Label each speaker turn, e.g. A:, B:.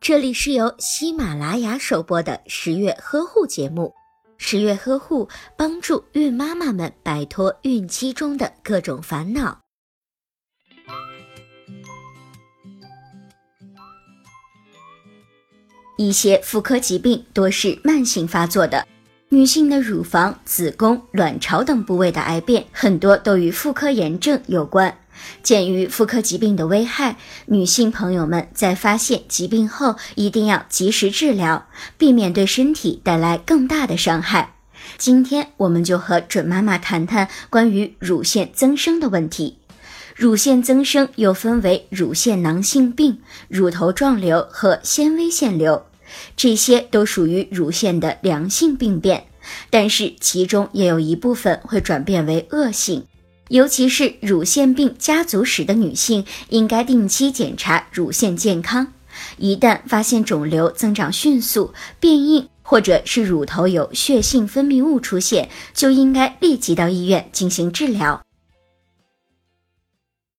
A: 这里是由喜马拉雅首播的十月呵护节目。十月呵护帮助孕妈妈们摆脱孕期中的各种烦恼。一些妇科疾病多是慢性发作的，女性的乳房、子宫、卵巢等部位的癌变，很多都与妇科炎症有关。鉴于妇科疾病的危害，女性朋友们在发现疾病后一定要及时治疗，避免对身体带来更大的伤害。今天我们就和准妈妈谈谈关于乳腺增生的问题。乳腺增生又分为乳腺囊性病、乳头状瘤和纤维腺瘤，这些都属于乳腺的良性病变，但是其中也有一部分会转变为恶性。尤其是乳腺病家族史的女性，应该定期检查乳腺健康。一旦发现肿瘤增长迅速、变硬，或者是乳头有血性分泌物出现，就应该立即到医院进行治疗。